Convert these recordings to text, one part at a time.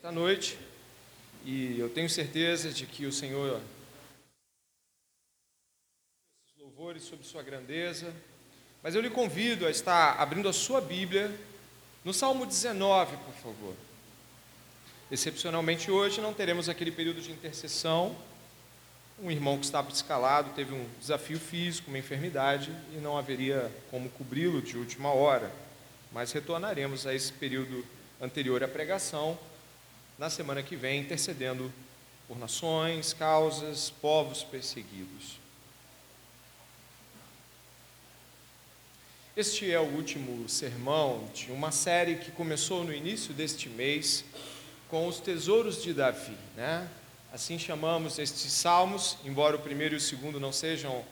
esta noite e eu tenho certeza de que o Senhor louvores sobre sua grandeza, mas eu lhe convido a estar abrindo a sua Bíblia no Salmo 19, por favor. Excepcionalmente hoje não teremos aquele período de intercessão. Um irmão que estava escalado teve um desafio físico, uma enfermidade, e não haveria como cobri-lo de última hora. Mas retornaremos a esse período anterior à pregação na semana que vem, intercedendo por nações, causas, povos perseguidos. Este é o último sermão de uma série que começou no início deste mês com os tesouros de Davi, né? Assim chamamos estes salmos, embora o primeiro e o segundo não sejam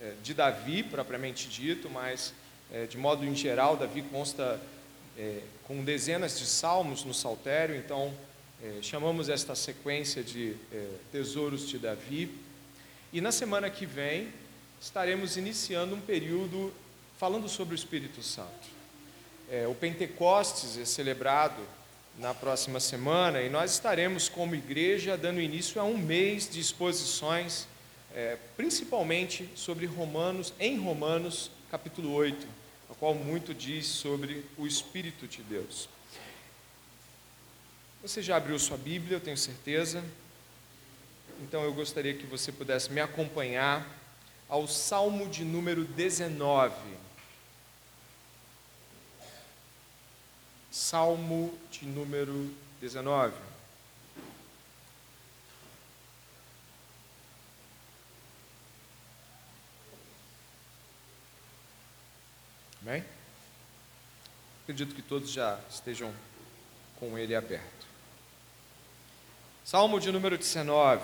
é, de Davi propriamente dito, mas é, de modo em geral Davi consta é, com dezenas de salmos no saltério, então chamamos esta sequência de tesouros de Davi. E na semana que vem estaremos iniciando um período falando sobre o Espírito Santo. É, o Pentecostes é celebrado na próxima semana e nós estaremos, como igreja, dando início a um mês de exposições, é, principalmente sobre Romanos, em Romanos, capítulo 8, a qual muito diz sobre o Espírito de Deus. Você já abriu sua Bíblia, eu tenho certeza. Então eu gostaria que você pudesse me acompanhar ao Salmo de número 19. Salmo de número 19. Amém? Acredito que todos já estejam com ele aberto. Salmo de número 19.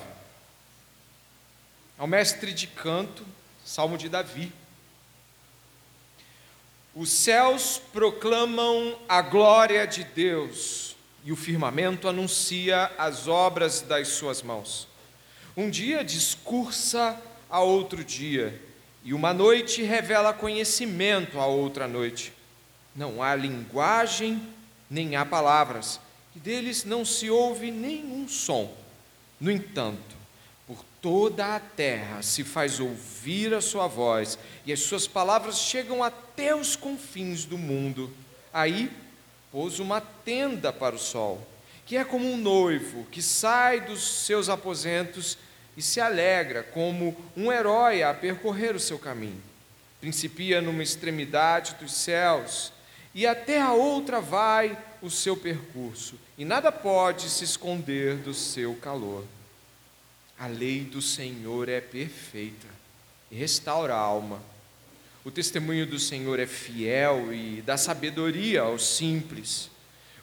Ao mestre de canto, Salmo de Davi. Os céus proclamam a glória de Deus e o firmamento anuncia as obras das suas mãos. Um dia discursa a outro dia, e uma noite revela conhecimento a outra noite. Não há linguagem, nem há palavras, e deles não se ouve nenhum som. No entanto, toda a terra se faz ouvir a sua voz e as suas palavras chegam até os confins do mundo. Aí pôs uma tenda para o sol, que é como um noivo que sai dos seus aposentos e se alegra como um herói a percorrer o seu caminho. Principia numa extremidade dos céus e até a outra vai o seu percurso, e nada pode se esconder do seu calor. A lei do Senhor é perfeita e restaura a alma. O testemunho do Senhor é fiel e dá sabedoria aos simples.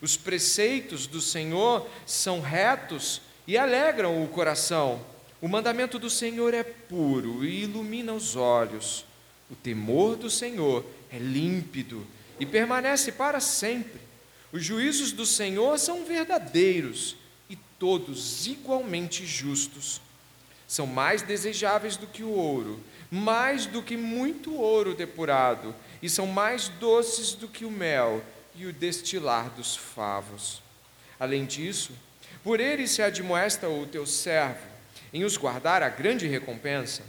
Os preceitos do Senhor são retos e alegram o coração. O mandamento do Senhor é puro e ilumina os olhos. O temor do Senhor é límpido e permanece para sempre. Os juízos do Senhor são verdadeiros e todos igualmente justos são mais desejáveis do que o ouro, mais do que muito ouro depurado, e são mais doces do que o mel e o destilar dos favos. Além disso, por ele se admoesta o teu servo, em os guardar a grande recompensa.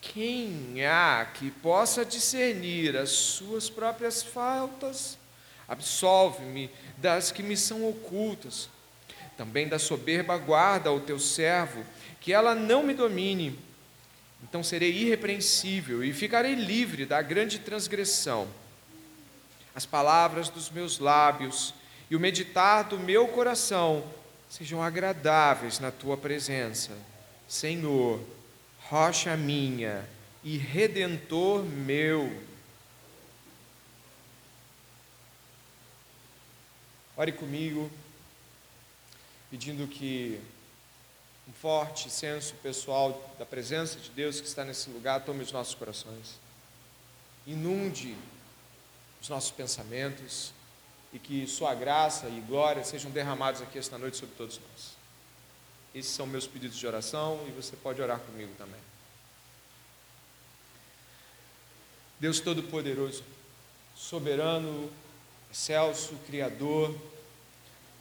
Quem há que possa discernir as suas próprias faltas? Absolve-me das que me são ocultas. Também da soberba guarda o teu servo que ela não me domine. Então serei irrepreensível e ficarei livre da grande transgressão. As palavras dos meus lábios e o meditar do meu coração sejam agradáveis na tua presença. Senhor, rocha minha e redentor meu. Ore comigo, pedindo que um forte senso pessoal da presença de Deus que está nesse lugar tome os nossos corações, inunde os nossos pensamentos e que Sua graça e glória sejam derramados aqui esta noite sobre todos nós. Esses são meus pedidos de oração e você pode orar comigo também. Deus Todo-Poderoso, soberano, excelso, Criador,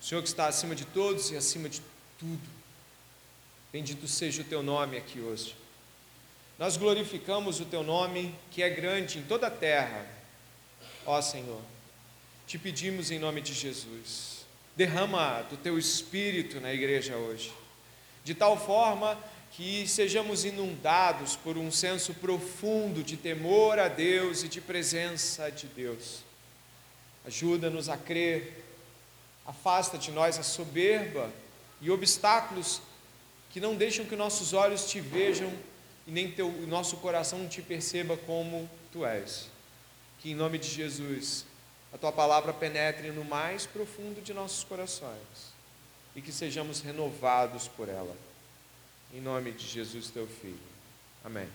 O Senhor que está acima de todos e acima de tudo. Bendito seja o teu nome aqui hoje. Nós glorificamos o teu nome, que é grande em toda a terra. Ó Senhor, te pedimos em nome de Jesus, derrama do teu espírito na igreja hoje, de tal forma que sejamos inundados por um senso profundo de temor a Deus e de presença de Deus. Ajuda-nos a crer, afasta de nós a soberba e obstáculos que não deixam que nossos olhos te vejam e nem teu, o nosso coração te perceba como tu és. Que em nome de Jesus a tua palavra penetre no mais profundo de nossos corações e que sejamos renovados por ela. Em nome de Jesus, teu Filho. Amém.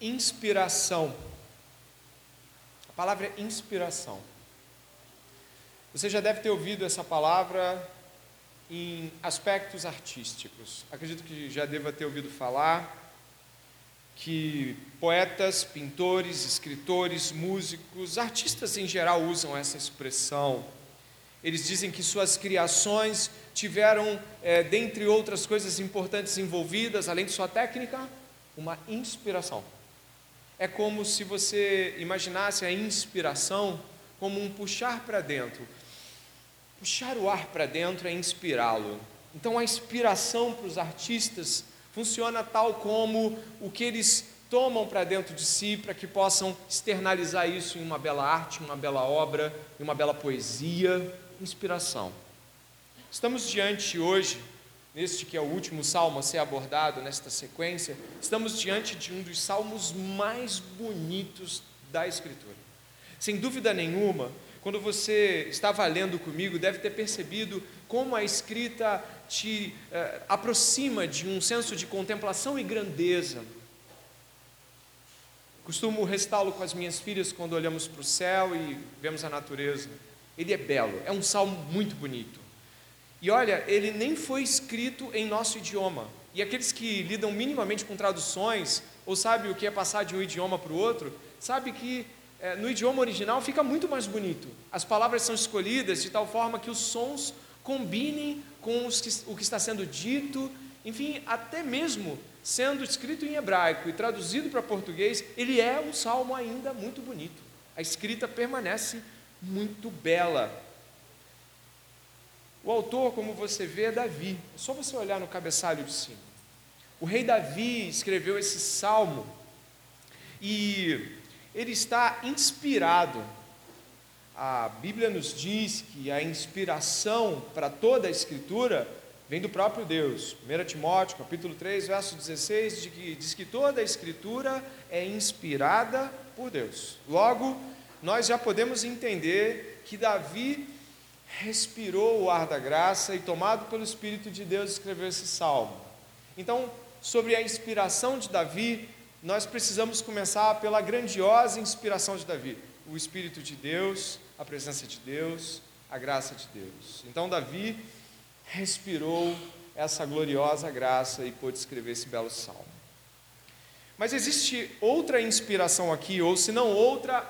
Inspiração. A palavra é inspiração. Você já deve ter ouvido essa palavra em aspectos artísticos. Acredito que já deva ter ouvido falar que poetas, pintores, escritores, músicos, artistas em geral usam essa expressão. Eles dizem que suas criações tiveram, é, dentre outras coisas importantes envolvidas, além de sua técnica, uma inspiração. É como se você imaginasse a inspiração como um puxar para dentro. Puxar o ar para dentro é inspirá-lo. Então, a inspiração para os artistas Funciona tal como o que eles tomam para dentro de si para que possam externalizar isso em uma bela arte, uma bela obra, em uma bela poesia, inspiração. Estamos diante hoje, neste que é o último salmo a ser abordado nesta sequência, estamos diante de um dos salmos mais bonitos da Escritura. Sem dúvida nenhuma, quando você estava lendo comigo, deve ter percebido como a escrita te eh, aproxima de um senso de contemplação e grandeza. Costumo restá-lo com as minhas filhas quando olhamos para o céu e vemos a natureza. Ele é belo, é um salmo muito bonito. E olha, ele nem foi escrito em nosso idioma. E aqueles que lidam minimamente com traduções, ou sabem o que é passar de um idioma para o outro, sabe que é, no idioma original fica muito mais bonito. As palavras são escolhidas de tal forma que os sons combinem com que, o que está sendo dito, enfim, até mesmo sendo escrito em hebraico e traduzido para português, ele é um salmo ainda muito bonito. A escrita permanece muito bela. O autor, como você vê, é Davi. É só você olhar no cabeçalho de cima. O rei Davi escreveu esse salmo e ele está inspirado. A Bíblia nos diz que a inspiração para toda a Escritura vem do próprio Deus. 1 Timóteo, capítulo 3, verso 16, diz que, diz que toda a Escritura é inspirada por Deus. Logo, nós já podemos entender que Davi respirou o ar da graça e, tomado pelo Espírito de Deus, escreveu esse salmo. Então, sobre a inspiração de Davi, nós precisamos começar pela grandiosa inspiração de Davi: o Espírito de Deus, a presença de Deus, a graça de Deus. Então, Davi respirou essa gloriosa graça e pôde escrever esse belo salmo. Mas existe outra inspiração aqui, ou se não outra,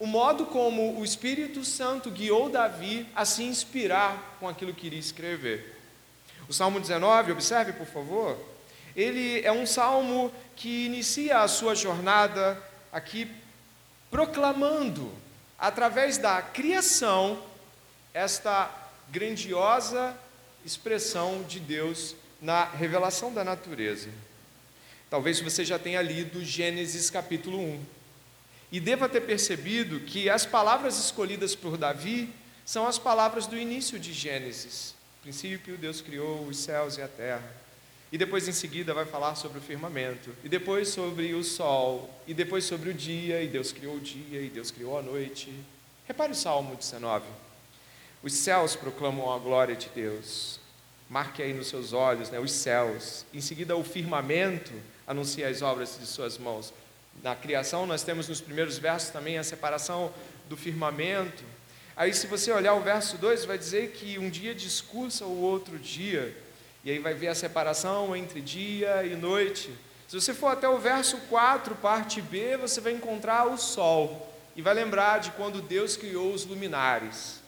o modo como o Espírito Santo guiou Davi a se inspirar com aquilo que iria escrever. O Salmo 19, observe por favor, ele é um salmo que inicia a sua jornada aqui proclamando, através da criação, esta grandiosa expressão de Deus na revelação da natureza. Talvez você já tenha lido Gênesis capítulo 1 e deva ter percebido que as palavras escolhidas por Davi são as palavras do início de Gênesis. No princípio, Deus criou os céus e a terra. E depois em seguida vai falar sobre o firmamento, e depois sobre o sol, e depois sobre o dia, e Deus criou o dia, e Deus criou a noite. Repare o Salmo 19. Os céus proclamam a glória de Deus. Marque aí nos seus olhos, né, os céus. Em seguida o firmamento anuncia as obras de suas mãos. Na criação nós temos nos primeiros versos também a separação do firmamento. Aí se você olhar o verso 2, vai dizer que um dia discursa o outro dia E aí vai ver a separação entre dia e noite. Se você for até o verso 4, parte B, você vai encontrar o sol. E vai lembrar de quando Deus criou os luminares.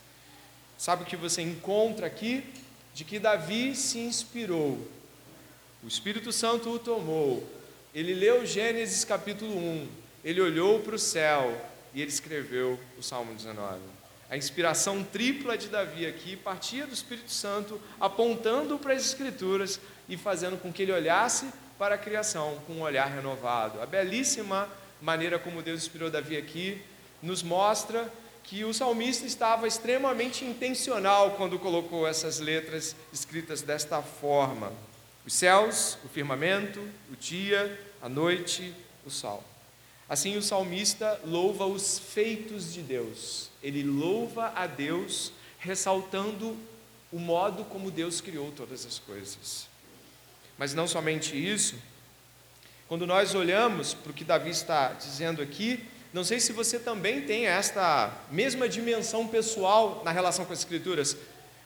Sabe o que você encontra aqui? De que Davi se inspirou. O Espírito Santo o tomou. Ele leu Gênesis capítulo 1. Ele olhou para o céu e ele escreveu o Salmo 19. A inspiração tripla de Davi aqui partia do Espírito Santo, apontando para as Escrituras e fazendo com que ele olhasse para a criação com um olhar renovado. A belíssima maneira como Deus inspirou Davi aqui nos mostra que o salmista estava extremamente intencional quando colocou essas letras escritas desta forma: os céus, o firmamento, o dia, a noite, o sol. Assim, o salmista louva os feitos de Deus, ele louva a Deus, ressaltando o modo como Deus criou todas as coisas. Mas não somente isso, quando nós olhamos para o que Davi está dizendo aqui, não sei se você também tem esta mesma dimensão pessoal na relação com as Escrituras.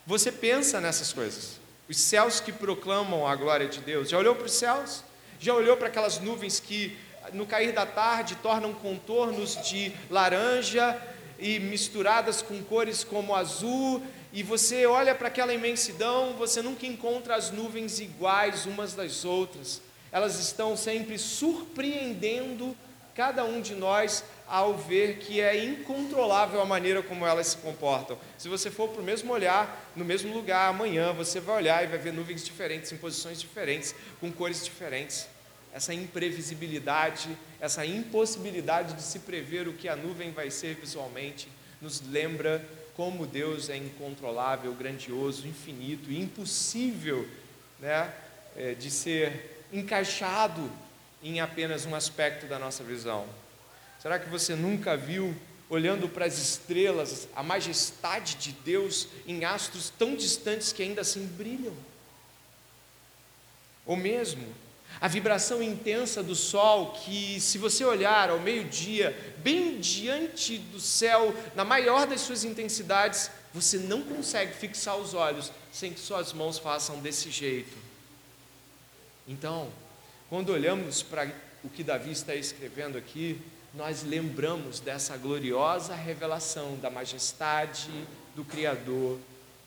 Você pensa nessas coisas. Os céus que proclamam a glória de Deus. Já olhou para os céus? Já olhou para aquelas nuvens que no cair da tarde tornam contornos de laranja e misturadas com cores como azul, e você olha para aquela imensidão, você nunca encontra as nuvens iguais umas das outras. Elas estão sempre surpreendendo cada um de nós ao ver que é incontrolável a maneira como elas se comportam. Se você for para o mesmo olhar, no mesmo lugar amanhã, você vai olhar e vai ver nuvens diferentes, em posições diferentes, com cores diferentes essa imprevisibilidade, essa impossibilidade de se prever o que a nuvem vai ser visualmente, nos lembra como Deus é incontrolável, grandioso, infinito, impossível né, é, de ser encaixado em apenas um aspecto da nossa visão. Será que você nunca viu, olhando para as estrelas, a majestade de Deus em astros tão distantes que ainda assim brilham? Ou mesmo a vibração intensa do sol, que se você olhar ao meio-dia, bem diante do céu, na maior das suas intensidades, você não consegue fixar os olhos sem que suas mãos façam desse jeito. Então, quando olhamos para o que Davi está escrevendo aqui, nós lembramos dessa gloriosa revelação da majestade do Criador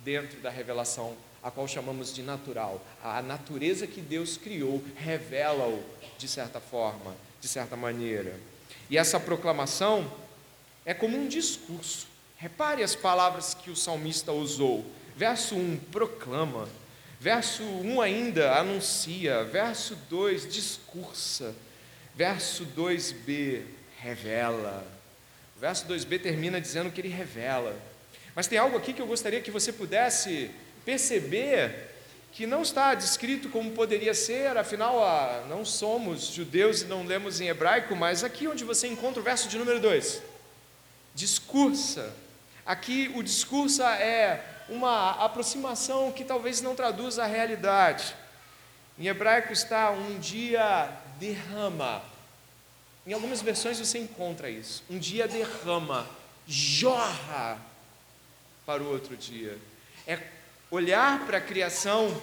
dentro da revelação a qual chamamos de natural. A natureza que Deus criou revela-o de certa forma, de certa maneira. E essa proclamação é como um discurso. Repare as palavras que o salmista usou. Verso 1, proclama. Verso 1 ainda anuncia. Verso 2, discursa. Verso 2b, revela. O verso 2b termina dizendo que ele revela. Mas tem algo aqui que eu gostaria que você pudesse perceber que não está descrito como poderia ser, afinal, ah, não somos judeus e não lemos em hebraico, mas aqui onde você encontra o verso de número 2, discursa. Aqui o discursa é uma aproximação que talvez não traduza a realidade. Em hebraico está um dia derrama. Em algumas versões você encontra isso. Um dia derrama, jorra para o outro dia. É Olhar para a criação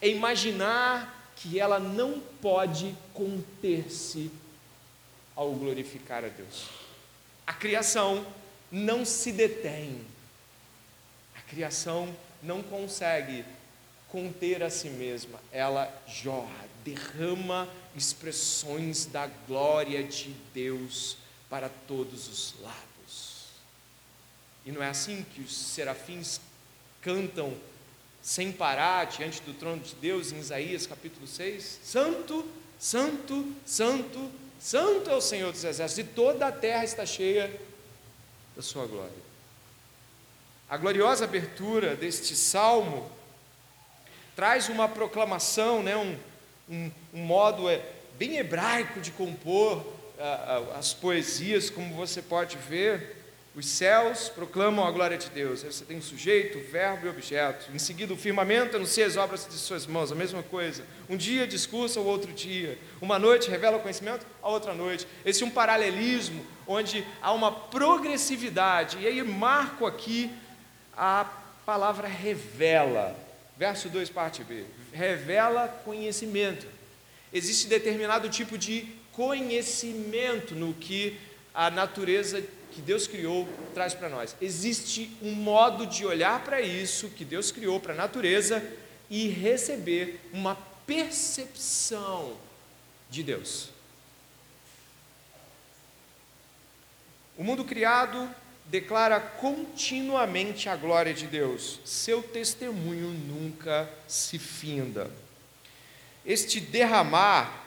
é imaginar que ela não pode conter-se ao glorificar a Deus. A criação não se detém. A criação não consegue conter a si mesma. Ela jorra, derrama expressões da glória de Deus para todos os lados. E não é assim que os serafins cantam sem parar diante do trono de Deus em Isaías capítulo 6? Santo, santo, santo, santo é o Senhor dos exércitos, e toda a terra está cheia da sua glória. A gloriosa abertura deste salmo traz uma proclamação, né, um, um, um modo é, bem hebraico de compor as poesias, como você pode ver. Os céus proclamam a glória de Deus. Aí você tem o sujeito, verbo e objeto. Em seguida, o firmamento anuncia as obras de suas mãos, a mesma coisa. Um dia discursa o outro dia. Uma noite revela o conhecimento, a outra noite. Esse é um paralelismo onde há uma progressividade. E aí marco aqui a palavra revela. Verso 2, parte B, revela conhecimento. Existe determinado tipo de conhecimento no que a natureza que Deus criou traz para nós. Existe um modo de olhar para isso que Deus criou para a natureza e receber uma percepção de Deus. O mundo criado declara continuamente a glória de Deus, seu testemunho nunca se finda. Este derramar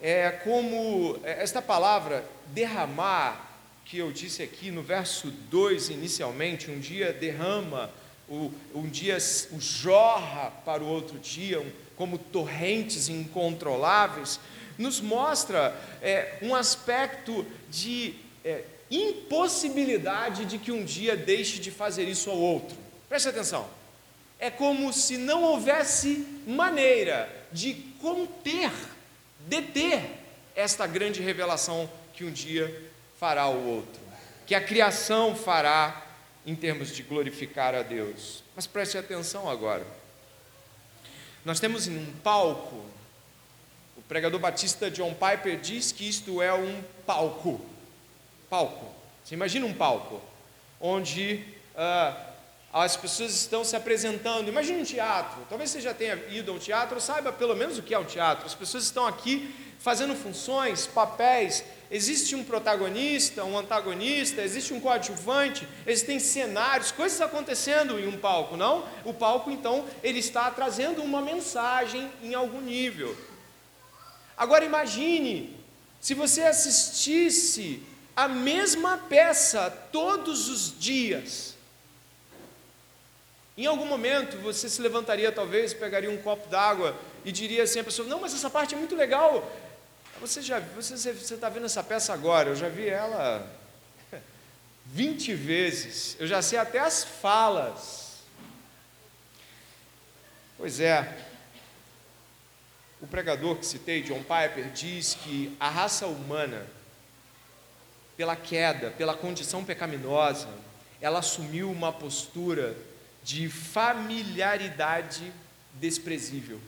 é como é, esta palavra derramar que eu disse aqui no verso 2 inicialmente, um dia derrama, um dia o jorra para o outro dia, como torrentes incontroláveis, nos mostra é, um aspecto de é, impossibilidade de que um dia deixe de fazer isso ao outro. Preste atenção. É como se não houvesse maneira de conter, deter esta grande revelação que um dia fará o outro, que a criação fará em termos de glorificar a Deus. Mas preste atenção agora. Nós temos um palco, o pregador batista John Piper diz que isto é um palco palco. Você imagina um palco onde ah, as pessoas estão se apresentando. Imagine um teatro. Talvez você já tenha ido ao teatro, saiba pelo menos o que é o teatro. As pessoas estão aqui fazendo funções, papéis. Existe um protagonista, um antagonista, existe um coadjuvante, existem cenários, coisas acontecendo em um palco, não? O palco, então, ele está trazendo uma mensagem em algum nível. Agora imagine se você assistisse a mesma peça todos os dias. Em algum momento você se levantaria, talvez, pegaria um copo d'água e diria assim à pessoa: Não, mas essa parte é muito legal. Você já você está vendo essa peça agora? Eu já vi ela 20 vezes. Eu já sei até as falas. Pois é. O pregador que citei, John Piper, diz que a raça humana pela queda, pela condição pecaminosa, ela assumiu uma postura de familiaridade desprezível.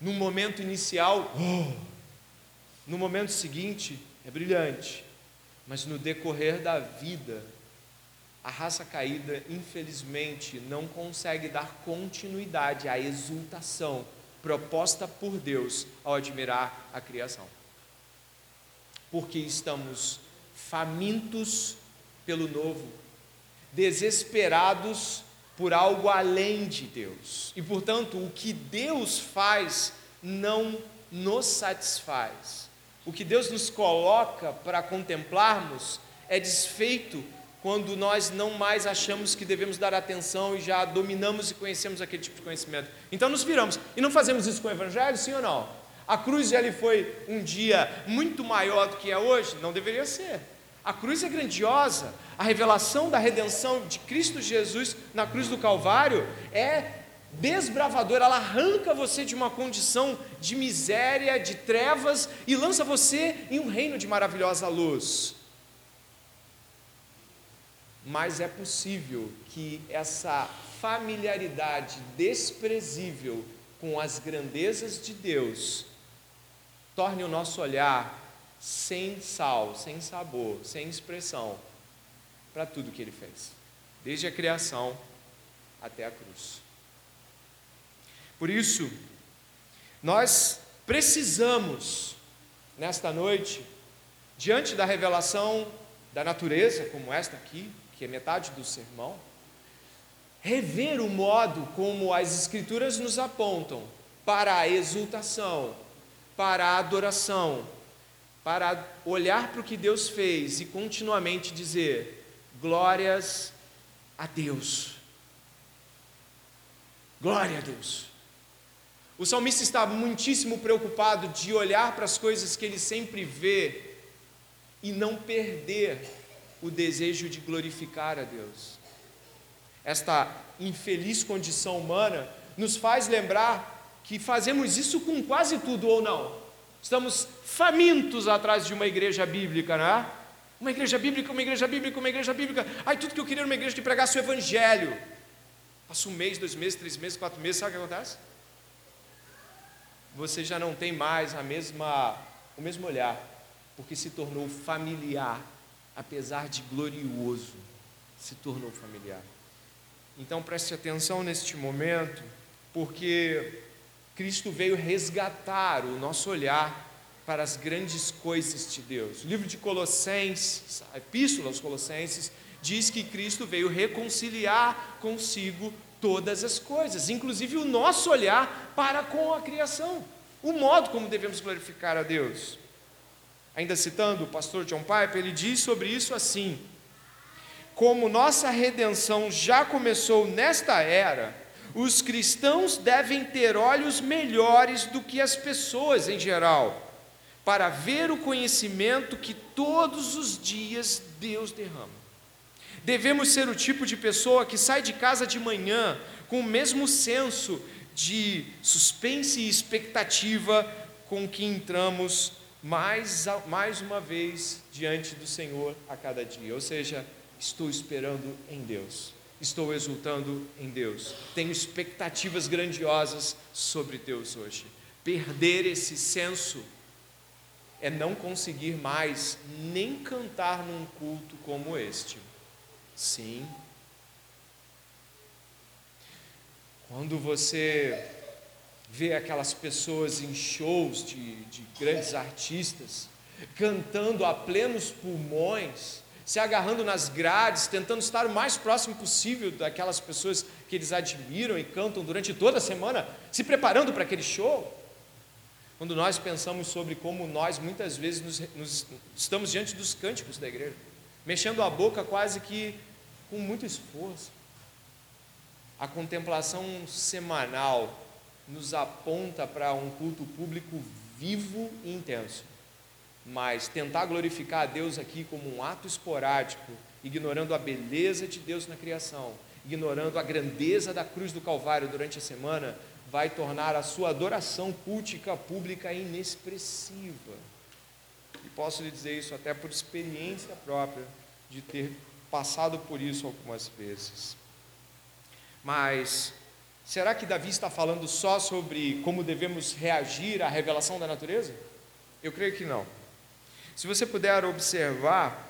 No momento inicial, oh, no momento seguinte, é brilhante, mas no decorrer da vida, a raça caída, infelizmente, não consegue dar continuidade à exultação proposta por Deus ao admirar a criação porque estamos famintos pelo novo, desesperados por algo além de Deus. E, portanto, o que Deus faz não nos satisfaz. O que Deus nos coloca para contemplarmos é desfeito quando nós não mais achamos que devemos dar atenção e já dominamos e conhecemos aquele tipo de conhecimento. Então nos viramos. E não fazemos isso com o Evangelho, sim ou não? A cruz lhe foi um dia muito maior do que é hoje? Não deveria ser. A cruz é grandiosa. A revelação da redenção de Cristo Jesus na cruz do Calvário é desbravadora. Ela arranca você de uma condição de miséria, de trevas e lança você em um reino de maravilhosa luz. Mas é possível que essa familiaridade desprezível com as grandezas de Deus torne o nosso olhar sem sal, sem sabor, sem expressão para tudo que ele fez, desde a criação até a cruz. Por isso, nós precisamos, nesta noite, diante da revelação da natureza, como esta aqui, que é metade do sermão, rever o modo como as Escrituras nos apontam para a exultação, para a adoração, para olhar para o que Deus fez e continuamente dizer: glórias a Deus. Glória a Deus. O salmista está muitíssimo preocupado de olhar para as coisas que ele sempre vê e não perder o desejo de glorificar a Deus. Esta infeliz condição humana nos faz lembrar que fazemos isso com quase tudo ou não. Estamos famintos atrás de uma igreja bíblica, não é? Uma igreja bíblica, uma igreja bíblica, uma igreja bíblica. Ai, tudo que eu queria era uma igreja que pregasse o evangelho. Passa um mês, dois meses, três meses, quatro meses, sabe o que acontece? Você já não tem mais a mesma, o mesmo olhar, porque se tornou familiar, apesar de glorioso, se tornou familiar. Então preste atenção neste momento, porque Cristo veio resgatar o nosso olhar para as grandes coisas de Deus. O livro de Colossenses, a Epístola aos Colossenses, diz que Cristo veio reconciliar consigo todas as coisas, inclusive o nosso olhar para com a criação, o modo como devemos glorificar a Deus. Ainda citando o pastor John Piper, ele diz sobre isso assim: Como nossa redenção já começou nesta era, os cristãos devem ter olhos melhores do que as pessoas em geral para ver o conhecimento que todos os dias Deus derrama. Devemos ser o tipo de pessoa que sai de casa de manhã com o mesmo senso de suspense e expectativa com que entramos mais, mais uma vez diante do Senhor a cada dia. Ou seja, estou esperando em Deus, estou exultando em Deus, tenho expectativas grandiosas sobre Deus hoje. Perder esse senso é não conseguir mais nem cantar num culto como este. Sim. Quando você vê aquelas pessoas em shows de, de grandes artistas, cantando a plenos pulmões, se agarrando nas grades, tentando estar o mais próximo possível daquelas pessoas que eles admiram e cantam durante toda a semana, se preparando para aquele show. Quando nós pensamos sobre como nós muitas vezes nos, nos, estamos diante dos cânticos da igreja, mexendo a boca quase que com muito esforço. A contemplação semanal nos aponta para um culto público vivo e intenso. Mas tentar glorificar a Deus aqui como um ato esporádico, ignorando a beleza de Deus na criação, ignorando a grandeza da cruz do Calvário durante a semana, vai tornar a sua adoração cultica pública inexpressiva. E posso lhe dizer isso até por experiência própria, de ter passado por isso algumas vezes. Mas será que Davi está falando só sobre como devemos reagir à revelação da natureza? Eu creio que não. Se você puder observar,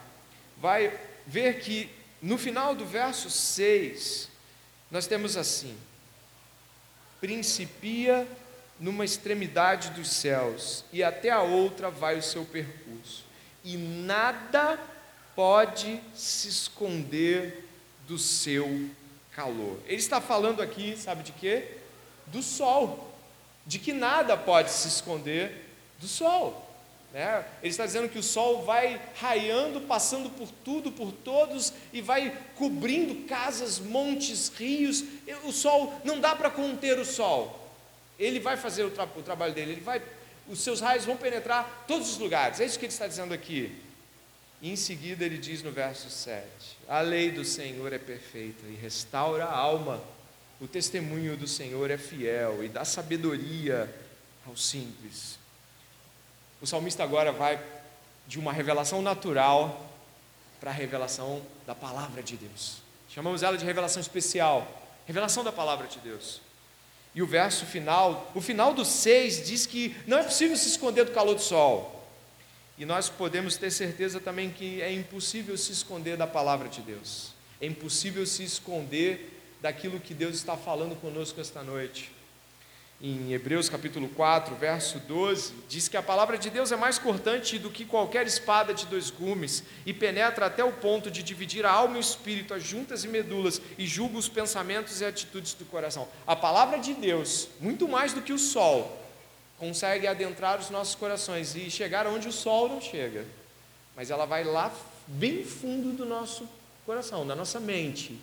vai ver que no final do verso 6, nós temos assim: principia numa extremidade dos céus e até a outra vai o seu percurso, e nada pode se esconder do seu calor. Ele está falando aqui, sabe de quê? Do sol, de que nada pode se esconder do sol. Né? Ele está dizendo que o sol vai raiando, passando por tudo, por todos, e vai cobrindo casas, montes, rios. O sol, não dá para conter o sol. Ele vai fazer o, tra o trabalho dele, ele vai, os seus raios vão penetrar todos os lugares. É isso que ele está dizendo aqui. E em seguida ele diz no verso 7: A lei do Senhor é perfeita e restaura a alma. O testemunho do Senhor é fiel e dá sabedoria aos simples. O salmista agora vai de uma revelação natural para a revelação da palavra de Deus. Chamamos ela de revelação especial, revelação da palavra de Deus. E o verso final, o final do 6 diz que não é possível se esconder do calor do sol. E nós podemos ter certeza também que é impossível se esconder da palavra de Deus. É impossível se esconder daquilo que Deus está falando conosco esta noite em Hebreus capítulo 4, verso 12, diz que a palavra de Deus é mais cortante do que qualquer espada de dois gumes e penetra até o ponto de dividir a alma e o espírito, as juntas e medulas, e julga os pensamentos e atitudes do coração. A palavra de Deus, muito mais do que o sol, consegue adentrar os nossos corações e chegar onde o sol não chega, mas ela vai lá bem fundo do nosso coração, da nossa mente,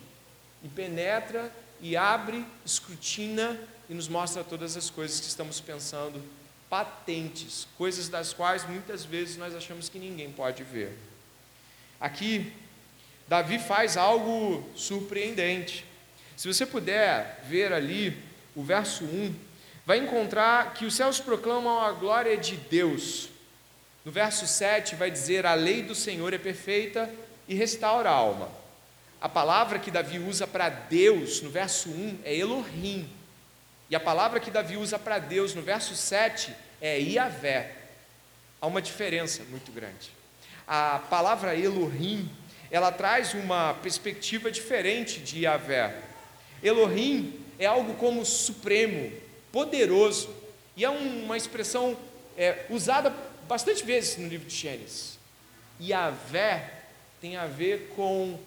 e penetra e abre, escrutina e nos mostra todas as coisas que estamos pensando, patentes, coisas das quais muitas vezes nós achamos que ninguém pode ver. Aqui, Davi faz algo surpreendente. Se você puder ver ali o verso 1, vai encontrar que os céus proclamam a glória de Deus. No verso 7 vai dizer: A lei do Senhor é perfeita e restaura a alma. a palavra que Davi usa para Deus no verso 1 é Elohim. E a palavra que Davi usa para Deus no verso 7 é Iavé. Há uma diferença muito grande. A palavra Elohim, ela traz uma perspectiva diferente de Iavé. Elohim é algo como supremo, poderoso, e é uma expressão é, usada bastante vezes no livro de Gênesis. Yahvé tem a ver com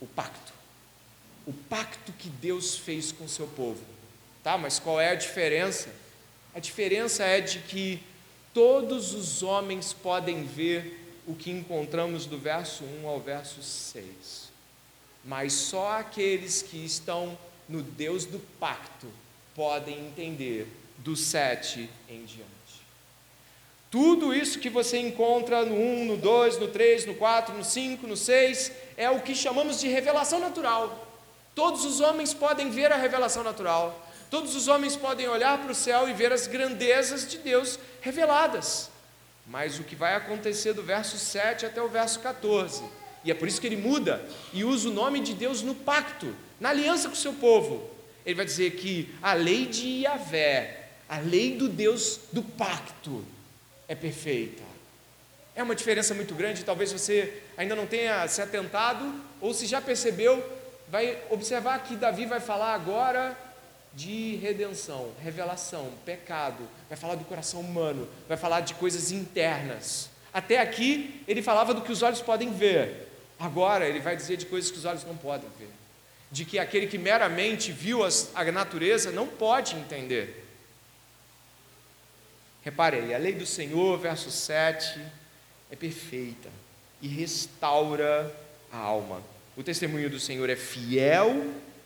o pacto. O pacto que Deus fez com seu povo. Tá, mas qual é a diferença? A diferença é de que todos os homens podem ver o que encontramos do verso 1 ao verso 6. Mas só aqueles que estão no Deus do pacto podem entender do 7 em diante. Tudo isso que você encontra no 1, no 2, no 3, no 4, no 5, no 6, é o que chamamos de revelação natural. Todos os homens podem ver a revelação natural. Todos os homens podem olhar para o céu e ver as grandezas de Deus reveladas. Mas o que vai acontecer do verso 7 até o verso 14, e é por isso que ele muda e usa o nome de Deus no pacto, na aliança com o seu povo. Ele vai dizer que a lei de Yahvé, a lei do Deus do pacto, é perfeita. É uma diferença muito grande, talvez você ainda não tenha se atentado, ou se já percebeu, vai observar que Davi vai falar agora de redenção, revelação, pecado, vai falar do coração humano, vai falar de coisas internas. Até aqui ele falava do que os olhos podem ver, agora ele vai dizer de coisas que os olhos não podem ver, de que aquele que meramente viu a natureza não pode entender. Reparei, a lei do Senhor, verso 7, é perfeita e restaura a alma. O testemunho do Senhor é fiel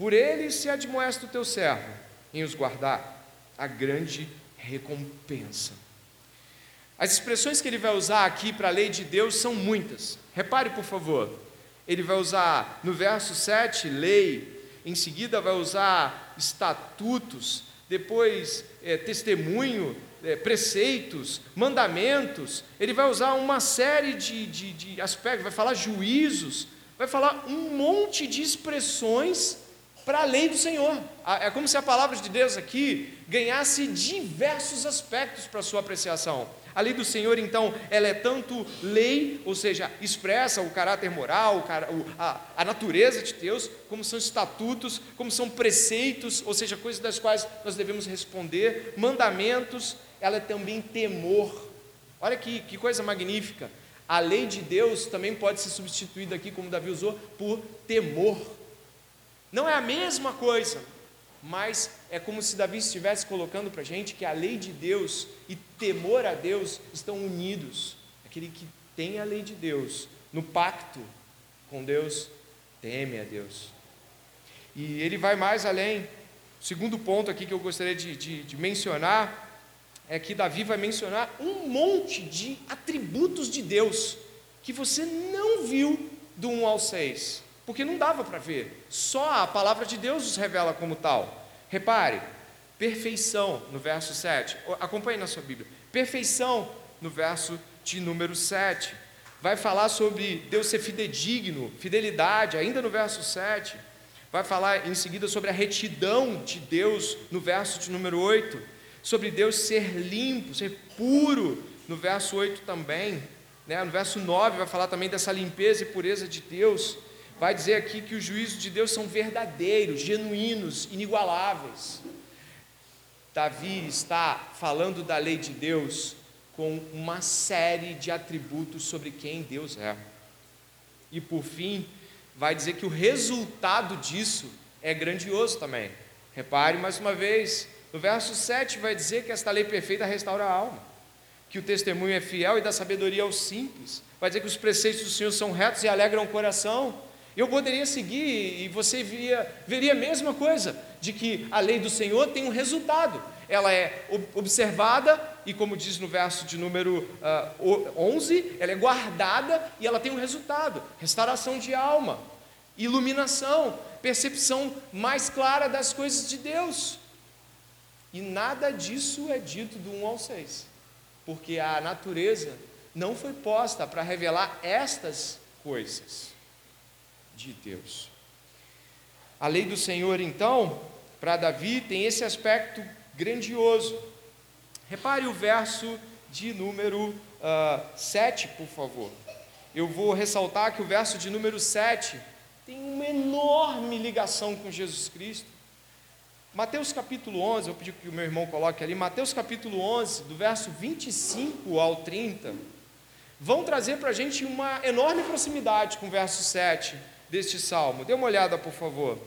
por ele se admoesta o teu servo em os guardar a grande recompensa. As expressões que ele vai usar aqui para a lei de Deus são muitas. Repare, por favor. Ele vai usar no verso 7, lei, em seguida vai usar estatutos, depois é, testemunho, é, preceitos, mandamentos, ele vai usar uma série de, de, de aspectos, vai falar juízos, vai falar um monte de expressões para a lei do Senhor. É como se a palavra de Deus aqui ganhasse diversos aspectos para sua apreciação. A lei do Senhor, então, ela é tanto lei, ou seja, expressa o caráter moral, a natureza de Deus, como são estatutos, como são preceitos, ou seja, coisas das quais nós devemos responder, mandamentos, ela é também temor. Olha que, que coisa magnífica. A lei de Deus também pode ser substituída aqui, como Davi usou, por temor. Não é a mesma coisa, mas é como se Davi estivesse colocando para a gente que a lei de Deus e temor a Deus estão unidos. Aquele que tem a lei de Deus no pacto com Deus, teme a Deus. E ele vai mais além. O segundo ponto aqui que eu gostaria de, de, de mencionar é que Davi vai mencionar um monte de atributos de Deus que você não viu do 1 ao 6 porque não dava para ver. Só a palavra de Deus os revela como tal. Repare, perfeição no verso 7. Acompanhe na sua Bíblia. Perfeição no verso de número 7. Vai falar sobre Deus ser fidedigno, fidelidade, ainda no verso 7. Vai falar em seguida sobre a retidão de Deus no verso de número 8. Sobre Deus ser limpo, ser puro, no verso 8 também. Né? No verso 9 vai falar também dessa limpeza e pureza de Deus vai dizer aqui que os juízos de Deus são verdadeiros, genuínos, inigualáveis. Davi está falando da lei de Deus com uma série de atributos sobre quem Deus é. E por fim, vai dizer que o resultado disso é grandioso também. Repare mais uma vez, no verso 7 vai dizer que esta lei perfeita restaura a alma, que o testemunho é fiel e dá sabedoria aos simples. Vai dizer que os preceitos do Senhor são retos e alegram o coração Eu poderia seguir e você via, veria a mesma coisa, de que a lei do Senhor tem um resultado. Ela é observada e, como diz no verso de número uh, ah, 11, ela é guardada e ela tem um resultado: restauração de alma, iluminação, percepção mais clara das coisas de Deus. E nada disso é dito do 1 ao 6, porque a natureza não foi posta para revelar estas coisas de Deus. A lei do Senhor, então, para Davi, tem esse aspecto grandioso. Repare o verso de número uh, ah, 7, por favor. Eu vou ressaltar que o verso de número 7 tem uma enorme ligação com Jesus Cristo. Mateus capítulo 11, eu pedi que o meu irmão coloque ali, Mateus capítulo 11, do verso 25 ao 30, vão trazer para a gente uma enorme proximidade com o verso 7 deste salmo. Dê uma olhada, por favor.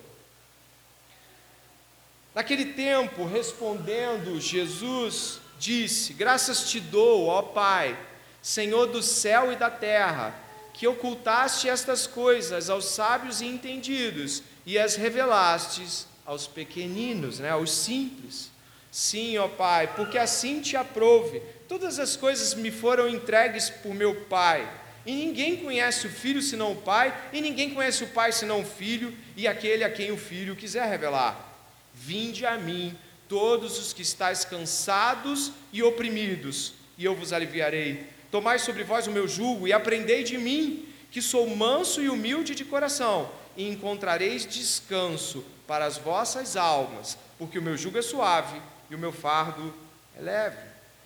Naquele tempo, respondendo, Jesus disse: Graças te dou, ó Pai, Senhor do céu e da terra, que ocultaste estas coisas aos sábios e entendidos e as revelastes aos pequeninos, né, aos simples. Sim, ó Pai, porque assim te aprove. Todas as coisas me foram entregues por meu Pai. E ninguém conhece o filho senão o Pai, e ninguém conhece o Pai senão o filho, e aquele a quem o filho quiser revelar. Vinde a mim, todos os que estáis cansados e oprimidos, e eu vos aliviarei. Tomai sobre vós o meu jugo e aprendei de mim, que sou manso e humilde de coração, e encontrareis descanso para as vossas almas, porque o meu jugo é suave e o meu fardo é leve.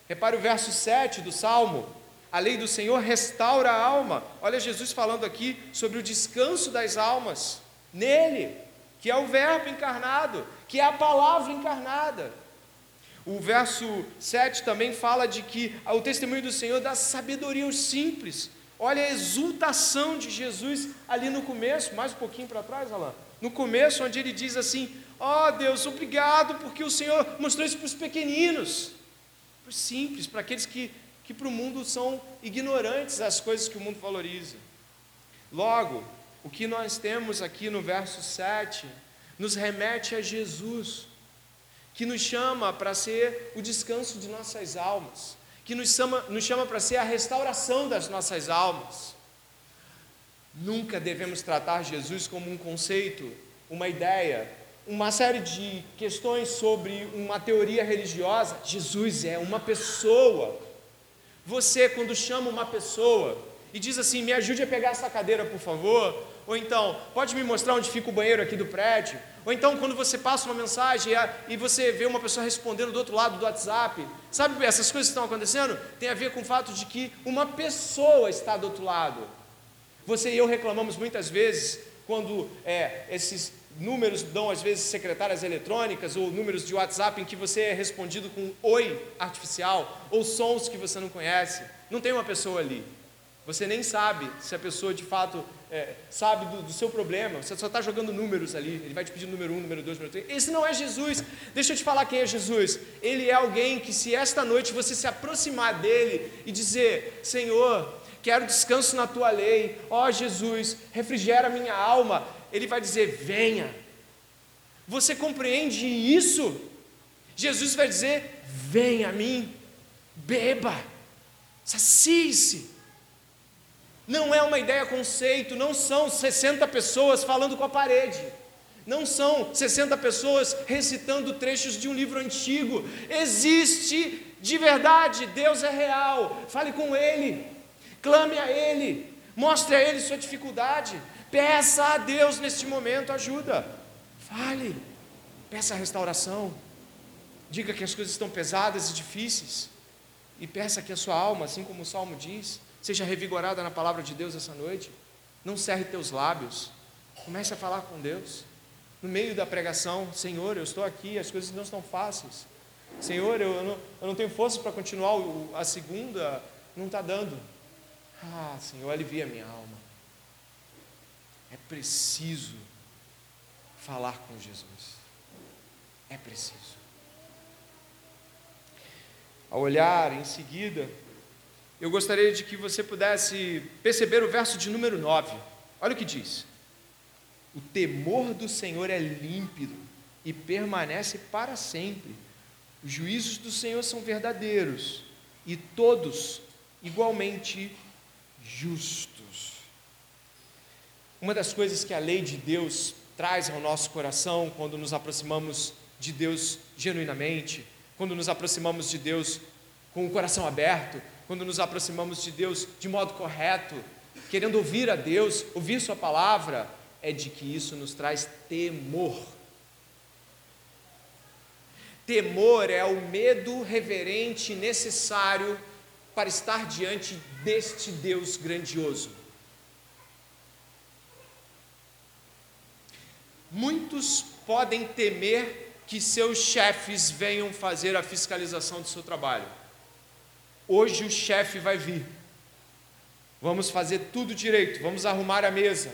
Repare o verso 7 do Salmo. A lei do Senhor restaura a alma. Olha Jesus falando aqui sobre o descanso das almas nele, que é o Verbo encarnado, que é a palavra encarnada. O verso 7 também fala de que o testemunho do Senhor dá sabedoria aos simples. Olha a exultação de Jesus ali no começo, mais um pouquinho para trás, Alain. No começo, onde ele diz assim: Ó oh, Deus, obrigado, porque o Senhor mostrou isso para os pequeninos, para os simples, para aqueles que que para o mundo são ignorantes das coisas que o mundo valoriza. Logo, o que nós temos aqui no verso 7 nos remete a Jesus, que nos chama para ser o descanso de nossas almas, que nos chama, nos chama para ser a restauração das nossas almas. Nunca devemos tratar Jesus como um conceito, uma ideia, uma série de questões sobre uma teoria religiosa. Jesus é uma pessoa você, quando chama uma pessoa e diz assim: me ajude a pegar essa cadeira, por favor. Ou então, pode me mostrar onde fica o banheiro aqui do prédio? Ou então, quando você passa uma mensagem e você vê uma pessoa respondendo do outro lado do WhatsApp, sabe essas coisas que estão acontecendo? Tem a ver com o fato de que uma pessoa está do outro lado. Você e eu reclamamos muitas vezes quando é, esses números dão às vezes secretárias eletrônicas ou números de WhatsApp em que você é respondido com oi artificial ou sons que você não conhece. Não tem uma pessoa ali. Você nem sabe se a pessoa de fato é, sabe do, do, seu problema. Você só está jogando números ali. Ele vai te pedir número um, número dois, número três. Esse não é Jesus. Deixa eu te falar quem é Jesus. Ele é alguém que, se esta noite você se aproximar dele e dizer: Senhor, quero descanso na tua lei. Ó oh, Jesus, refrigera minha alma ele vai dizer: venha. Você compreende isso? Jesus vai dizer: venha a mim, beba, sacie-se. Não é uma ideia conceito, não são 60 pessoas falando com a parede. Não são 60 pessoas recitando trechos de um livro antigo. Existe de verdade, Deus é real. Fale com Ele, clame a Ele, mostre a Ele sua dificuldade, Peça a Deus neste momento ajuda. Fale. Peça a restauração. Diga que as coisas estão pesadas e difíceis. E peça que a sua alma, assim como o salmo diz, seja revigorada na palavra de Deus essa noite. Não cerre teus lábios. Comece a falar com Deus. No meio da pregação, Senhor, eu estou aqui, as coisas não estão fáceis. Senhor, eu não, eu não tenho força para continuar a segunda, não está dando. Ah, Senhor, alivia minha alma. É preciso falar com Jesus. É preciso. Ao olhar em seguida, eu gostaria de que você pudesse perceber o verso de número 9. Olha o que diz. O temor do Senhor é límpido e permanece para sempre. Os juízos do Senhor são verdadeiros e todos igualmente justos. Uma das coisas que a lei de Deus traz ao nosso coração quando nos aproximamos de Deus genuinamente, quando nos aproximamos de Deus com o coração aberto, quando nos aproximamos de Deus de modo correto, querendo ouvir a Deus, ouvir Sua palavra, é de que isso nos traz temor. Temor é o medo reverente necessário para estar diante deste Deus grandioso. Muitos podem temer que seus chefes venham fazer a fiscalização do seu trabalho. Hoje o chefe vai vir. Vamos fazer tudo direito, vamos arrumar a mesa.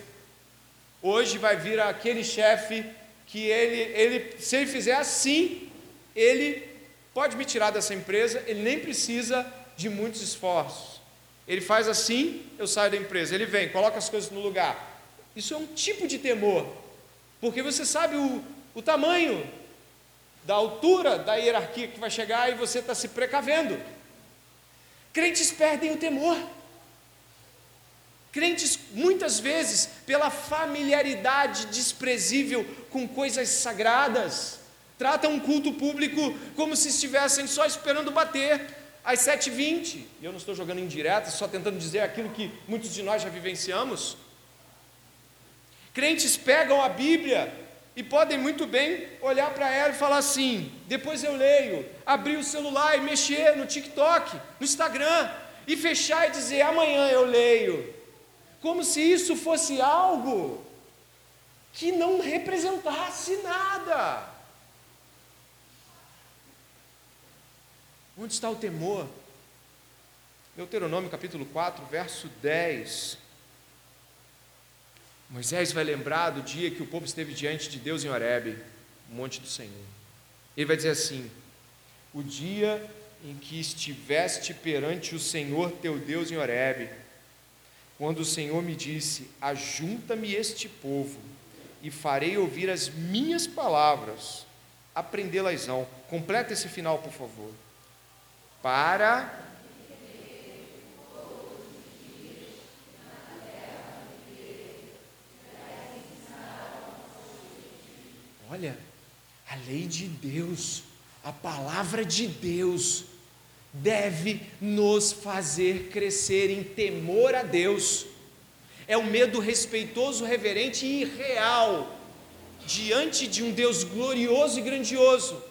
Hoje vai vir aquele chefe que ele, ele, se ele fizer assim, ele pode me tirar dessa empresa, ele nem precisa de muitos esforços. Ele faz assim, eu saio da empresa. Ele vem, coloca as coisas no lugar. Isso é um tipo de temor, porque você sabe o, o tamanho da altura da hierarquia que vai chegar e você está se precavendo. Crentes perdem o temor. Crentes, muitas vezes, pela familiaridade desprezível com coisas sagradas, tratam um culto público como se estivessem só esperando bater às 7h20. E eu não estou jogando em direta, só tentando dizer aquilo que muitos de nós já vivenciamos. Crentes pegam a Bíblia e podem muito bem olhar para ela e falar assim: depois eu leio, abrir o celular e mexer no TikTok, no Instagram, e fechar e dizer: amanhã eu leio. Como se isso fosse algo que não representasse nada. Onde está o temor? Deuteronômio capítulo 4, verso 10. Moisés vai lembrar do dia que o povo esteve diante de Deus em Horebe, monte do Senhor. Ele vai dizer assim: O dia em que estiveste perante o Senhor teu Deus em Horebe, quando o Senhor me disse: Ajunta-me este povo, e farei ouvir as minhas palavras, aprendê-las-ão. Completa esse final, por favor para Olha, a lei de Deus, a palavra de Deus, deve nos fazer crescer em temor a Deus. É um medo respeitoso, reverente e real diante de um Deus glorioso e grandioso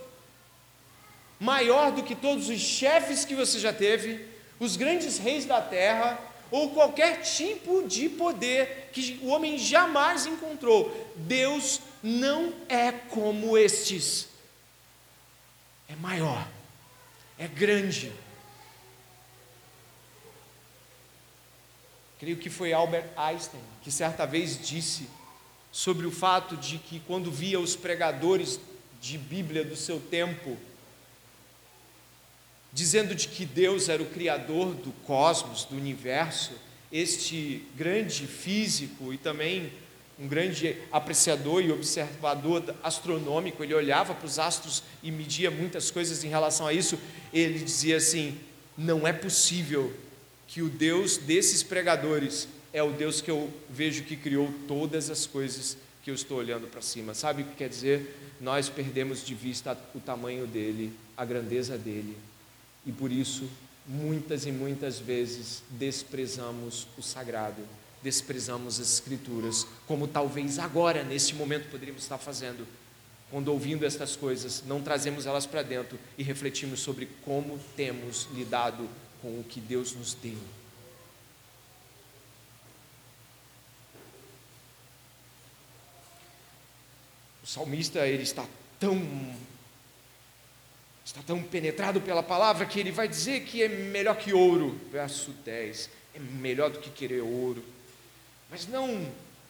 maior do que todos os chefes que você já teve, os grandes reis da terra, ou qualquer tipo de poder que o homem jamais encontrou. Deus não é como estes. É maior, é grande. Creio que foi Albert Einstein que certa vez disse sobre o fato de que quando via os pregadores de Bíblia do seu tempo, dizendo de que Deus era o criador do cosmos, do universo, este grande físico e também um grande apreciador e observador astronômico, ele olhava para os astros e media muitas coisas em relação a isso, ele dizia assim: não é possível que o Deus desses pregadores é o Deus que eu vejo que criou todas as coisas que eu estou olhando para cima. Sabe o que quer dizer? Nós perdemos de vista o tamanho dele, a grandeza dele, e por isso, muitas e muitas vezes, desprezamos o sagrado, desprezamos as Escrituras, como talvez agora, nesse momento, poderíamos estar fazendo. Quando ouvindo estas coisas, não trazemos elas para dentro e refletimos sobre como temos lidado com o que Deus nos deu. O salmista ele está tão está tão penetrado pela palavra que ele vai dizer que é melhor que ouro. Verso 10: é melhor do que querer ouro, mas não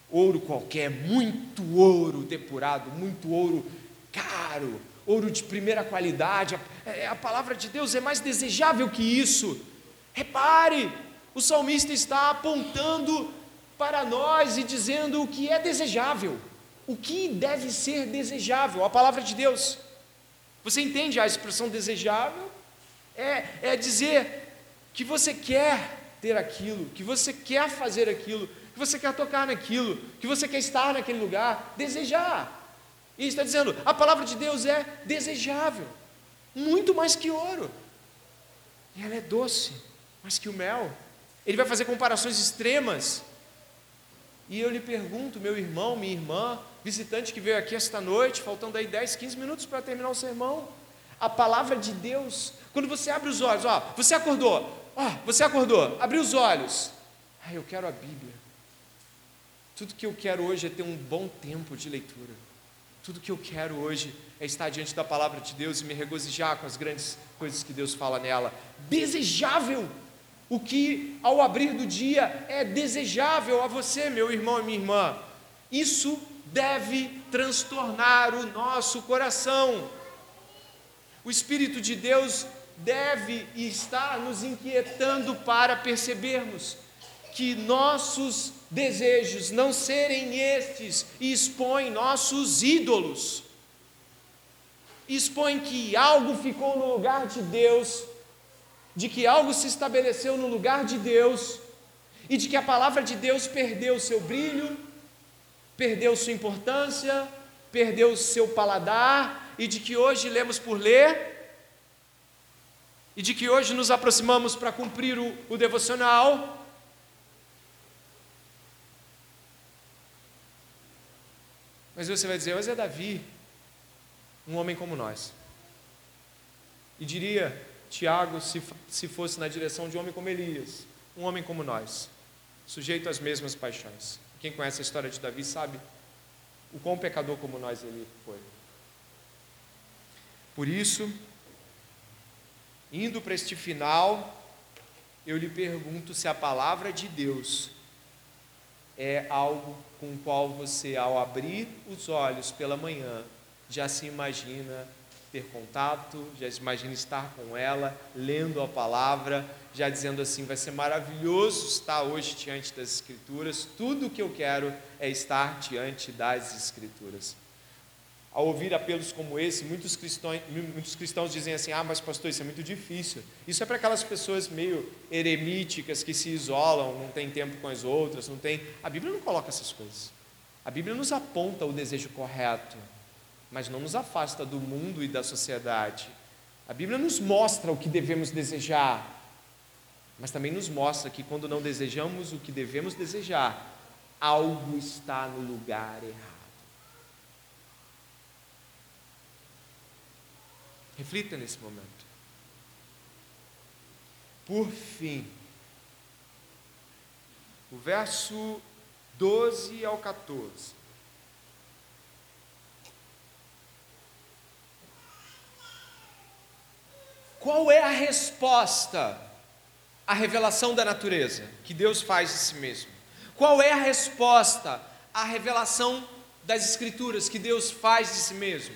ouro qualquer, muito ouro depurado, muito ouro caro, ouro de primeira qualidade. A, é, a palavra de Deus é mais desejável que isso. Repare, o salmista está apontando para nós e dizendo o que é desejável. o que deve ser desejável, a palavra de Deus. Você entende a expressão desejável? É, é dizer que você quer ter aquilo, que você quer fazer aquilo, que você quer tocar naquilo, que você quer estar naquele lugar, desejar. E está dizendo, a palavra de Deus é desejável, muito mais que ouro. E ela é doce, mais que o mel. Ele vai fazer comparações extremas. E eu lhe pergunto, meu irmão, minha irmã, visitante que veio aqui esta noite, faltando aí 10, 15 minutos para terminar o sermão, a palavra de Deus, quando você abre os olhos, ó, você acordou, ó, você acordou, abriu os olhos, ah, eu quero a Bíblia. Tudo que eu quero hoje é ter um bom tempo de leitura. Tudo que eu quero hoje é estar diante da palavra de Deus e me regozijar com as grandes coisas que Deus fala nela. Desejável o que ao abrir do dia é desejável a você, meu irmão e minha irmã. Isso deve transtornar o nosso coração. O Espírito de Deus deve estar nos inquietando para percebermos que nossos desejos não serem estes e expõem nossos ídolos. Expõem que algo ficou no lugar de Deus de que algo se estabeleceu no lugar de Deus e de que a palavra de Deus perdeu seu brilho, perdeu sua importância, perdeu seu paladar e de que hoje lemos por ler e de que hoje nos aproximamos para cumprir o, o devocional. Mas você vai dizer, mas é Davi, um homem como nós. E diria, Tiago, se, se fosse na direção de um homem como Elias, um homem como nós, sujeito às mesmas paixões. Quem conhece a história de Davi sabe o quão pecador como nós ele foi. Por isso, indo para este final, eu lhe pergunto se a palavra de Deus é algo com o qual você, ao abrir os olhos pela manhã, já se imagina ter contato, já imagina estar com ela, lendo a palavra, já dizendo assim: vai ser maravilhoso estar hoje diante das Escrituras, tudo o que eu quero é estar diante das Escrituras. Ao ouvir apelos como esse, muitos cristãos, muitos cristãos dizem assim: ah, mas pastor, isso é muito difícil. Isso é para aquelas pessoas meio eremíticas que se isolam, não tem tempo com as outras, não tem. A Bíblia não coloca essas coisas. A Bíblia nos aponta o desejo correto mas não nos afasta do mundo e da sociedade. A Bíblia nos mostra o que devemos desejar, mas também nos mostra que quando não desejamos o que devemos desejar, algo está no lugar errado. Reflita nesse momento. Por fim, o verso 12 ao 14. Qual é a resposta à revelação da natureza que Deus faz de si mesmo? Qual é a resposta à revelação das Escrituras que Deus faz de si mesmo?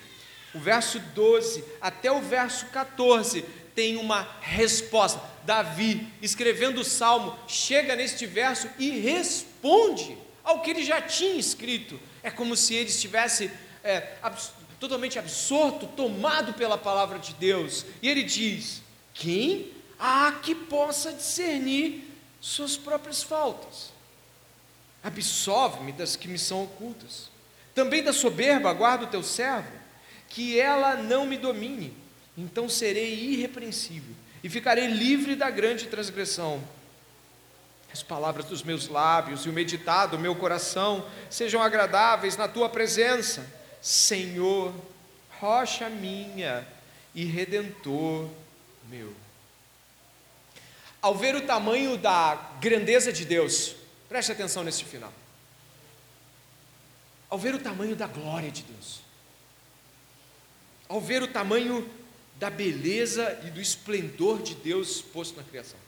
O verso 12 até o verso 14 tem uma resposta. Davi, escrevendo o salmo, chega neste verso e responde ao que ele já tinha escrito. É como se ele estivesse é, totalmente absorto, tomado pela palavra de Deus. E ele diz: Quem há que possa discernir suas próprias faltas? Absolve-me das que me são ocultas. Também da soberba guarda o teu servo, que ela não me domine. Então serei irrepreensível e ficarei livre da grande transgressão. As palavras dos meus lábios e o meditado do meu coração sejam agradáveis na tua presença Senhor, rocha minha e redentor meu. Ao ver o tamanho da grandeza de Deus, preste atenção nesse final. Ao ver o tamanho da glória de Deus, ao ver o tamanho da beleza e do esplendor de Deus posto na criação,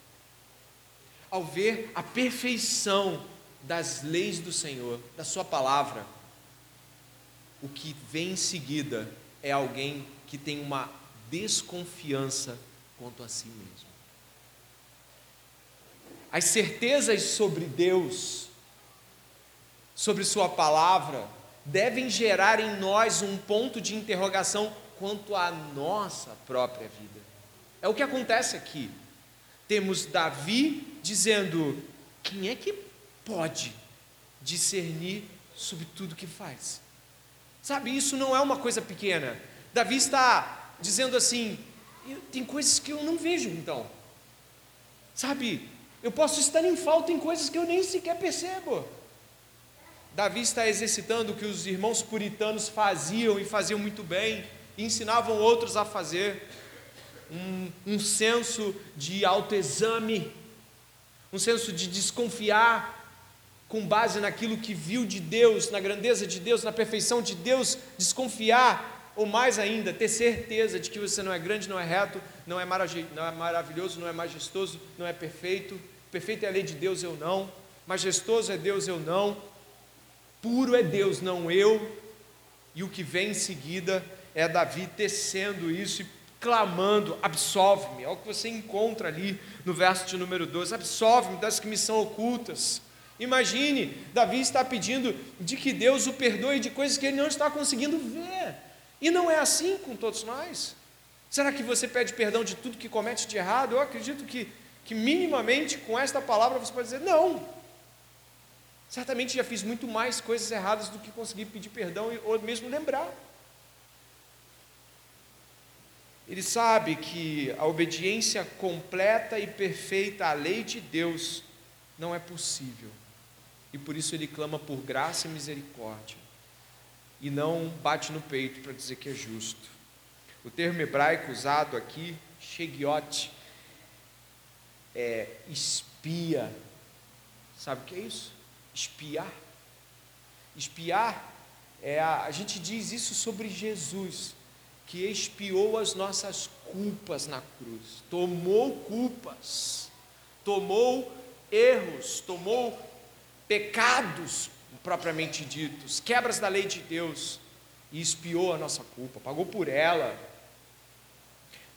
ao ver a perfeição das leis do Senhor, da Sua palavra, o que vem em seguida é alguém que tem uma desconfiança quanto a si mesmo. As certezas sobre Deus, sobre Sua palavra, devem gerar em nós um ponto de interrogação quanto à nossa própria vida. É o que acontece aqui. Temos Davi dizendo: quem é que pode discernir sobre tudo que faz? Sabe, isso não é uma coisa pequena. Davi está dizendo assim: tem coisas que eu não vejo, então. Sabe, eu posso estar em falta em coisas que eu nem sequer percebo. Davi está exercitando o que os irmãos puritanos faziam e faziam muito bem, ensinavam outros a fazer. Um, um senso de autoexame, um senso de desconfiar com base naquilo que viu de Deus, na grandeza de Deus, na perfeição de Deus, desconfiar, ou mais ainda, ter certeza de que você não é grande, não é reto, não é, não é maravilhoso, não é majestoso, não é perfeito. Perfeito é a lei de Deus, eu não. Majestoso é Deus, eu não. Puro é Deus, não eu. E o que vem em seguida é Davi tecendo isso e clamando: absolve-me. É o que você encontra ali no verso de número 12: absolve-me das que me são ocultas. Imagine, Davi está pedindo de que Deus o perdoe de coisas que ele não está conseguindo ver. E não é assim com todos nós. Será que você pede perdão de tudo que comete de errado? Eu acredito que, que minimamente com esta palavra você pode dizer: não. Certamente já fiz muito mais coisas erradas do que conseguir pedir perdão ou mesmo lembrar. Ele sabe que a obediência completa e perfeita à lei de Deus não é possível e por isso ele clama por graça e misericórdia, e não bate no peito para dizer que é justo. O termo hebraico usado aqui, shegiot, é espia. Sabe o que é isso? Espiar. Espiar é a, a gente diz isso sobre Jesus, que expiou as nossas culpas na cruz, tomou culpas, tomou erros, tomou pecados propriamente ditos, quebras da lei de Deus, e expiou a nossa culpa, pagou por ela.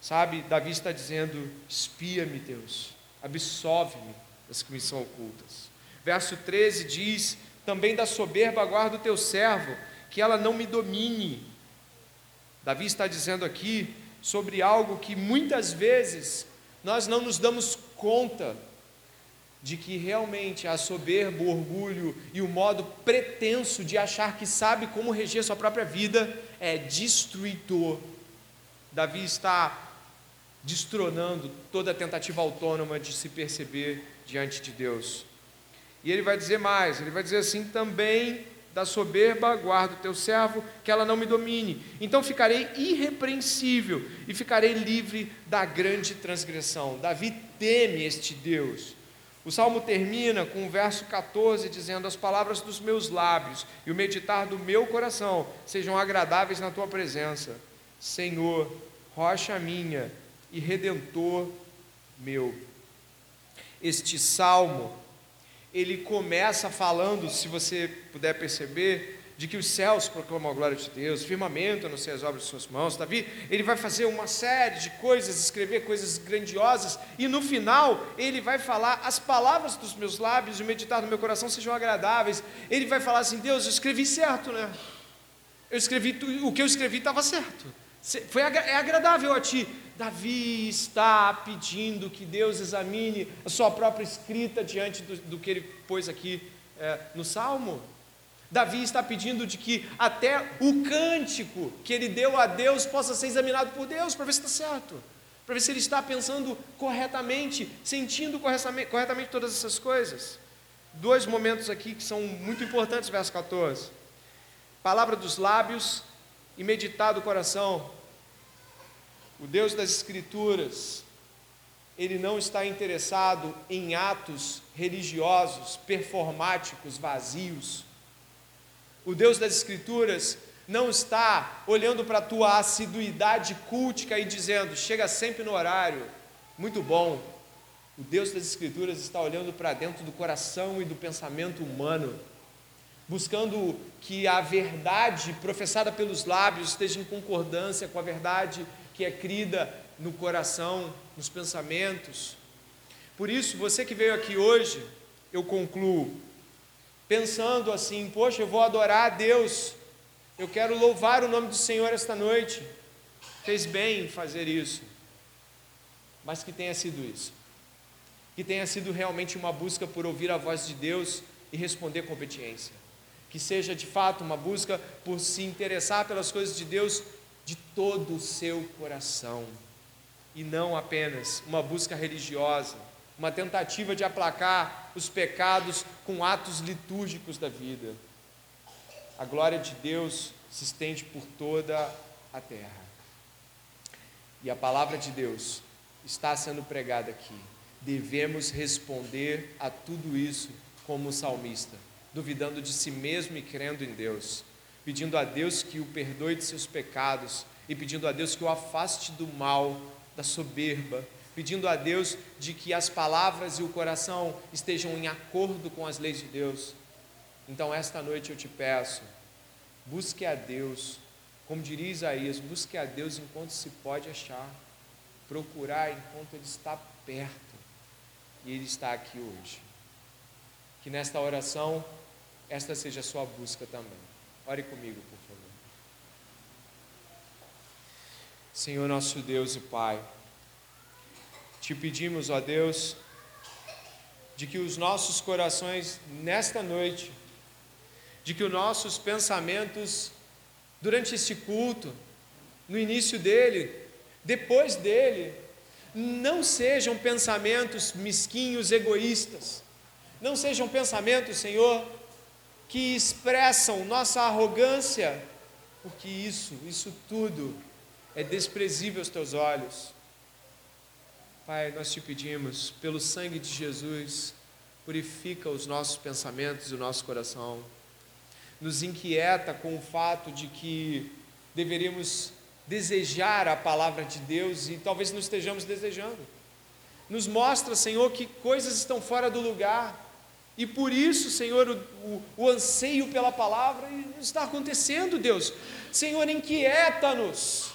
Sabe, Davi está dizendo: espia-me, Deus, absolve-me das que me são ocultas. Verso 13 diz: também da soberba guarda o teu servo, que ela não me domine. Davi está dizendo aqui sobre algo que muitas vezes nós não nos damos conta de que realmente a soberba, o orgulho e o modo pretenso de achar que sabe como reger sua própria vida é destruidor. Davi está destronando toda tentativa autônoma de se perceber diante de Deus. E ele vai dizer mais, ele vai dizer assim também da soberba guardo o teu servo, que ela não me domine. Então ficarei irrepreensível e ficarei livre da grande transgressão. Davi teme este Deus. O salmo termina com o verso 14 dizendo: As palavras dos meus lábios e o meditar do meu coração sejam agradáveis na tua presença, Senhor, rocha minha e redentor meu. Este salmo, ele começa falando, se você puder perceber, de que os céus proclamam a glória de Deus, firmamento anuncia as obras de suas mãos. Davi, ele vai fazer uma série de coisas, escrever coisas grandiosas, e no final ele vai falar: as palavras dos meus lábios e o meditar do meu coração sejam agradáveis. Ele vai falar assim: Deus, eu escrevi certo, né? Eu escrevi, o que eu escrevi estava certo. Foi, é agradável a ti. Davi está pedindo que Deus examine a sua própria escrita diante do, do que ele pôs aqui é, no Salmo. Davi está pedindo de que até o cântico que ele deu a Deus possa ser examinado por Deus para ver se está certo, para ver se ele está pensando corretamente, sentindo corretamente, todas essas coisas. Dois momentos aqui que são muito importantes, verso 14: palavra dos lábios e meditar do coração. O Deus das Escrituras, ele não está interessado em atos religiosos, performáticos, vazios o Deus das Escrituras não está olhando para a tua assiduidade cultica e dizendo, chega sempre no horário, muito bom. O Deus das Escrituras está olhando para dentro do coração e do pensamento humano, buscando que a verdade professada pelos lábios esteja em concordância com a verdade que é crida no coração, nos pensamentos. Por isso, você que veio aqui hoje, eu concluo pensando assim: poxa, eu vou adorar a Deus, eu quero louvar o nome do Senhor esta noite. Fez bem em fazer isso, mas que tenha sido isso, que tenha sido realmente uma busca por ouvir a voz de Deus e responder com obediência, que seja de fato uma busca por se interessar pelas coisas de Deus de todo o seu coração, e não apenas uma busca religiosa, uma tentativa de aplacar os pecados com atos litúrgicos da vida. A glória de Deus se estende por toda a terra. E a palavra de Deus está sendo pregada aqui. Devemos responder a tudo isso como salmista, duvidando de si mesmo e crendo em Deus, pedindo a Deus que o perdoe de seus pecados e pedindo a Deus que o afaste do mal, da soberba, pedindo a Deus de que as palavras e o coração estejam em acordo com as leis de Deus. Então, esta noite eu te peço, busque a Deus, como diria Isaías, busque a Deus enquanto se pode achar, procurar enquanto Ele está perto, e Ele está aqui hoje. Que nesta oração, esta seja a sua busca também. Ore comigo, por favor. Senhor nosso Deus e Pai, te pedimos, ó Deus, de que os nossos corações nesta noite, de que os nossos pensamentos durante este culto, no início dele, depois dele, não sejam pensamentos mesquinhos, egoístas, não sejam pensamentos, Senhor, que expressam nossa arrogância, porque isso, isso tudo é desprezível aos teus olhos. Pai, nós te pedimos, pelo sangue de Jesus, purifica os nossos pensamentos e o nosso coração. Nos inquieta com o fato de que deveríamos desejar a palavra de Deus e talvez não estejamos desejando. Nos mostra, Senhor, que coisas estão fora do lugar e por isso, Senhor, o, o, o anseio pela palavra está acontecendo, Deus. Senhor, inquieta-nos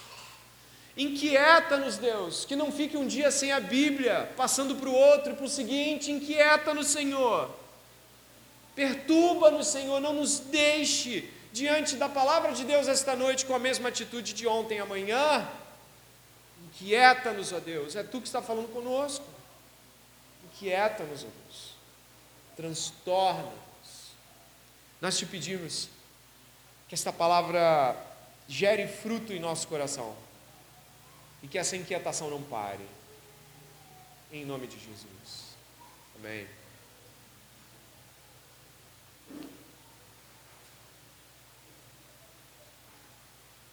Inquieta-nos, Deus, que não fique um dia sem a Bíblia, passando para o outro e para o seguinte, inquieta-nos, Senhor. Perturba-nos, Senhor, não nos deixe diante da palavra de Deus esta noite com a mesma atitude de ontem amanhã. Inquieta-nos, ó Deus, é tu que está falando conosco. Inquieta-nos, ó Deus. Transtorna-nos. Nós te pedimos que esta palavra gere fruto em nosso coração e que essa inquietação não pare. Em nome de Jesus. Amém.